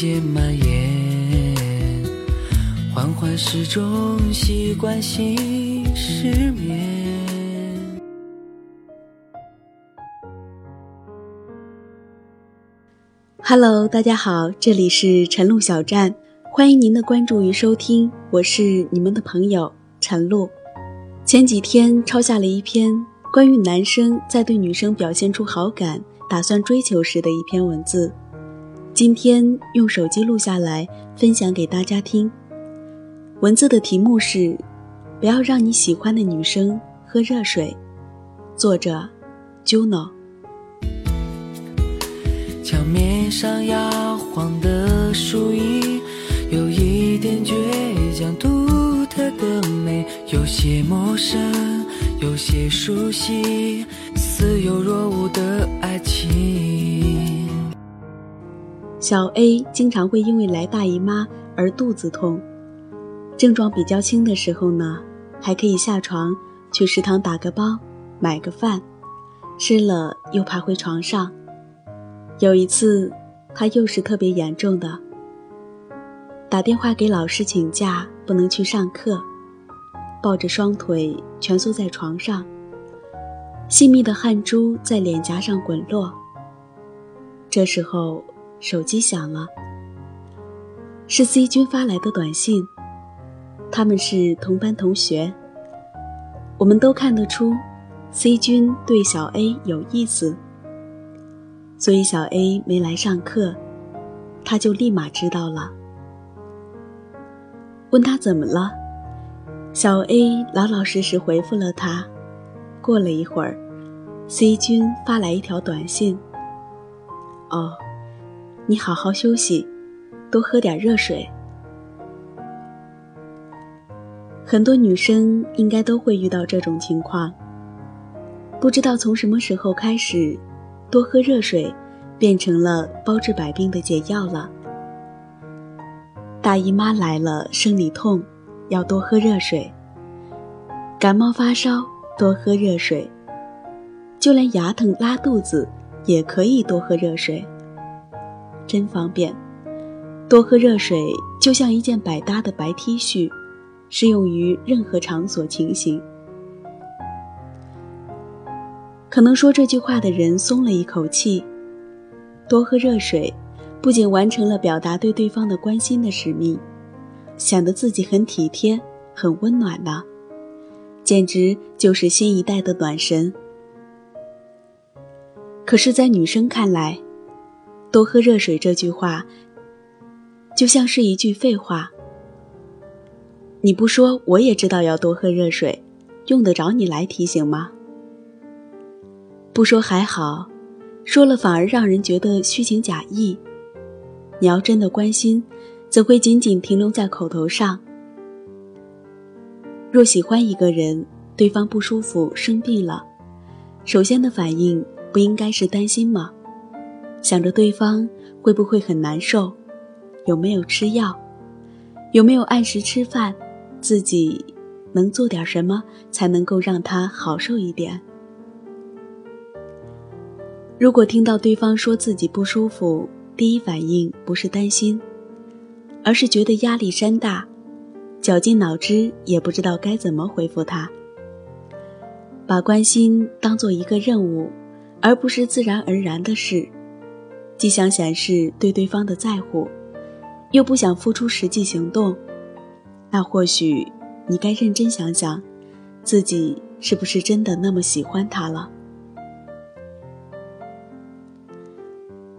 渐蔓延，缓缓时钟习惯性失眠。Hello，大家好，这里是晨露小站，欢迎您的关注与收听，我是你们的朋友晨露。前几天抄下了一篇关于男生在对女生表现出好感、打算追求时的一篇文字，今天用手机录下来分享给大家听。文字的题目是“不要让你喜欢的女生喝热水”，作者 Juno。墙面上摇晃的树影，有一点倔强，独特的美，有些陌生，有些熟悉，似有若无的爱情。小 A 经常会因为来大姨妈而肚子痛，症状比较轻的时候呢，还可以下床去食堂打个包，买个饭，吃了又爬回床上。有一次，他又是特别严重的，打电话给老师请假，不能去上课，抱着双腿蜷缩在床上，细密的汗珠在脸颊上滚落。这时候，手机响了，是 C 君发来的短信，他们是同班同学，我们都看得出，C 君对小 A 有意思。所以小 A 没来上课，他就立马知道了。问他怎么了，小 A 老老实实回复了他。过了一会儿，C 君发来一条短信：“哦，你好好休息，多喝点热水。”很多女生应该都会遇到这种情况。不知道从什么时候开始。多喝热水，变成了包治百病的解药了。大姨妈来了，生理痛，要多喝热水。感冒发烧，多喝热水。就连牙疼、拉肚子，也可以多喝热水。真方便，多喝热水就像一件百搭的白 T 恤，适用于任何场所情形。可能说这句话的人松了一口气。多喝热水，不仅完成了表达对对方的关心的使命，显得自己很体贴、很温暖呢，简直就是新一代的暖神。可是，在女生看来，多喝热水这句话，就像是一句废话。你不说，我也知道要多喝热水，用得着你来提醒吗？不说还好，说了反而让人觉得虚情假意。你要真的关心，怎会仅仅停留在口头上？若喜欢一个人，对方不舒服、生病了，首先的反应不应该是担心吗？想着对方会不会很难受，有没有吃药，有没有按时吃饭，自己能做点什么才能够让他好受一点？如果听到对方说自己不舒服，第一反应不是担心，而是觉得压力山大，绞尽脑汁也不知道该怎么回复他。把关心当做一个任务，而不是自然而然的事，既想显示对对方的在乎，又不想付出实际行动，那或许你该认真想想，自己是不是真的那么喜欢他了。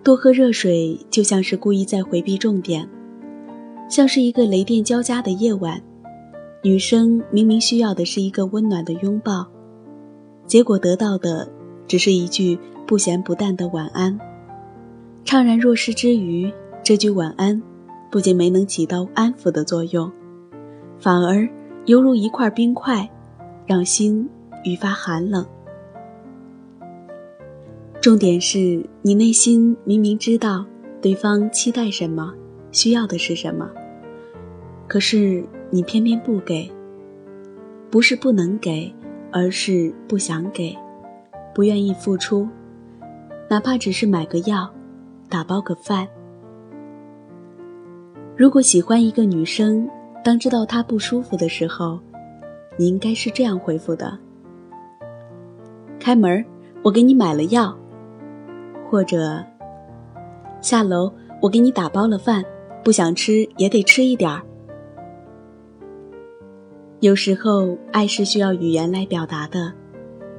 多喝热水，就像是故意在回避重点，像是一个雷电交加的夜晚，女生明明需要的是一个温暖的拥抱，结果得到的只是一句不咸不淡的晚安。怅然若失之余，这句晚安不仅没能起到安抚的作用，反而犹如一块冰块，让心愈发寒冷。重点是你内心明明知道对方期待什么，需要的是什么，可是你偏偏不给。不是不能给，而是不想给，不愿意付出，哪怕只是买个药，打包个饭。如果喜欢一个女生，当知道她不舒服的时候，你应该是这样回复的：“开门，我给你买了药。”或者“下楼，我给你打包了饭，不想吃也得吃一点儿。”有时候，爱是需要语言来表达的，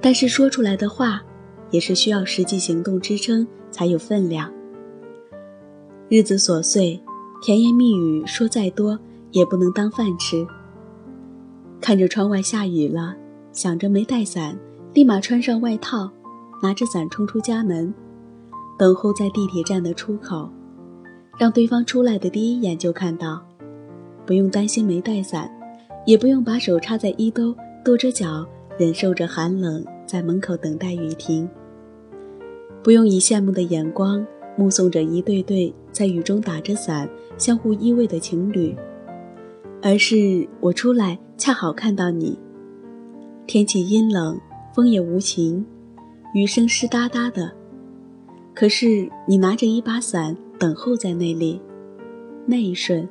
但是说出来的话，也是需要实际行动支撑才有分量。日子琐碎。甜言蜜语说再多也不能当饭吃。看着窗外下雨了，想着没带伞，立马穿上外套，拿着伞冲出家门，等候在地铁站的出口，让对方出来的第一眼就看到，不用担心没带伞，也不用把手插在衣兜，跺着脚忍受着寒冷在门口等待雨停，不用以羡慕的眼光。目送着一对对在雨中打着伞、相互依偎的情侣，而是我出来恰好看到你。天气阴冷，风也无情，雨声湿哒哒的，可是你拿着一把伞等候在那里，那一瞬，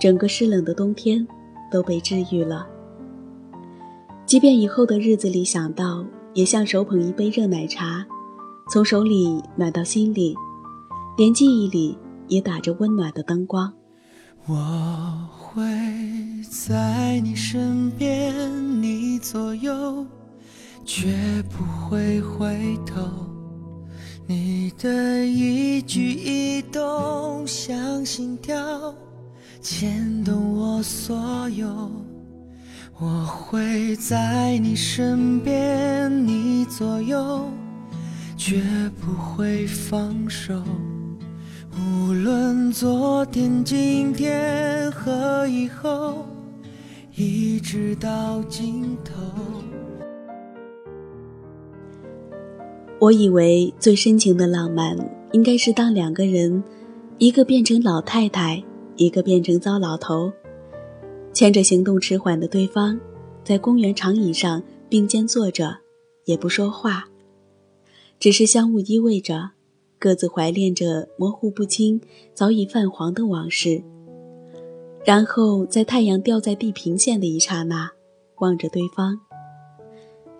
整个湿冷的冬天都被治愈了。即便以后的日子里想到，也像手捧一杯热奶茶，从手里暖到心里。连记忆里也打着温暖的灯光。我会在你身边，你左右，绝不会回头。你的一举一动像心跳，牵动我所有。我会在你身边，你左右，绝不会放手。无论昨天、今天和以后，一直到尽头。我以为最深情的浪漫，应该是当两个人，一个变成老太太，一个变成糟老头，牵着行动迟缓的对方，在公园长椅上并肩坐着，也不说话，只是相互依偎着。各自怀恋着模糊不清、早已泛黄的往事，然后在太阳掉在地平线的一刹那，望着对方。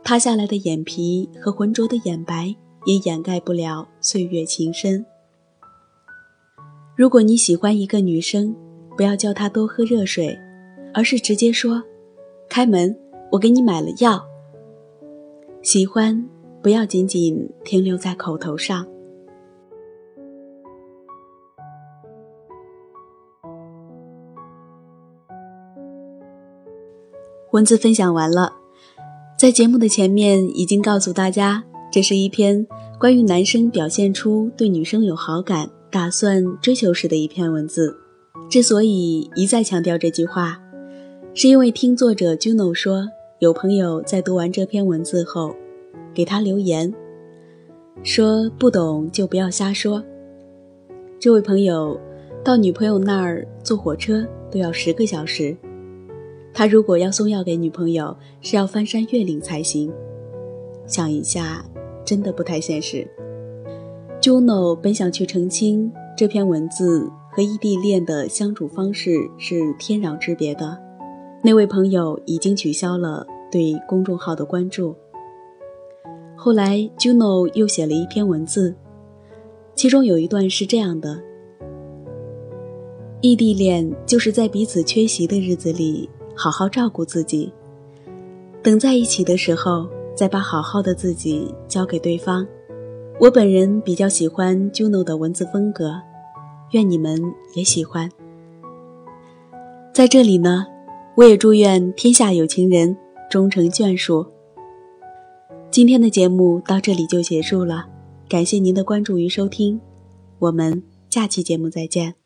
塌下来的眼皮和浑浊的眼白也掩盖不了岁月情深。如果你喜欢一个女生，不要叫她多喝热水，而是直接说：“开门，我给你买了药。”喜欢不要仅仅停留在口头上。文字分享完了，在节目的前面已经告诉大家，这是一篇关于男生表现出对女生有好感、打算追求时的一篇文字。之所以一再强调这句话，是因为听作者 Juno 说，有朋友在读完这篇文字后，给他留言，说不懂就不要瞎说。这位朋友到女朋友那儿坐火车都要十个小时。他如果要送药给女朋友，是要翻山越岭才行。想一下，真的不太现实。Juno 本想去澄清这篇文字和异地恋的相处方式是天壤之别的，那位朋友已经取消了对公众号的关注。后来，Juno 又写了一篇文字，其中有一段是这样的：异地恋就是在彼此缺席的日子里。好好照顾自己，等在一起的时候，再把好好的自己交给对方。我本人比较喜欢 Juno 的文字风格，愿你们也喜欢。在这里呢，我也祝愿天下有情人终成眷属。今天的节目到这里就结束了，感谢您的关注与收听，我们下期节目再见。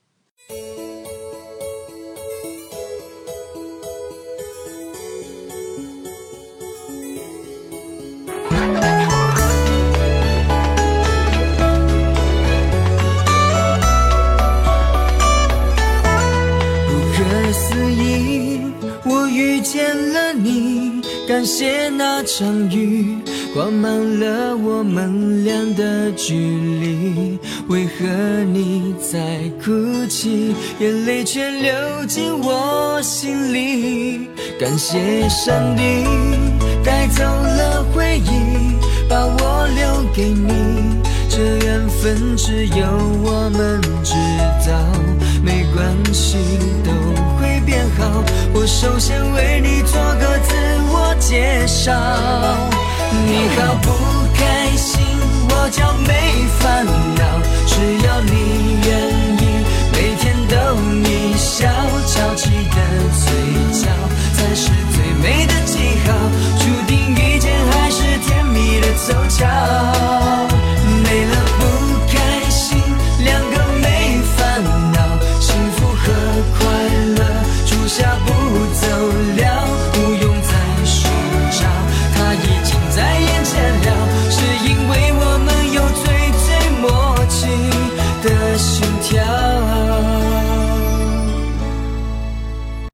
感谢那场雨。挂满了我们俩的距离。为何你在哭泣，眼泪却流进我心里？感谢上帝带走了回忆，把我留给你。这缘分只有我们知道，没关系，都会变好。我首先为你做个介绍。你好不开心，我叫没烦恼，只要你愿意，每天逗你笑，翘起的嘴角才是最美的记号，注定遇见还是甜蜜的凑巧。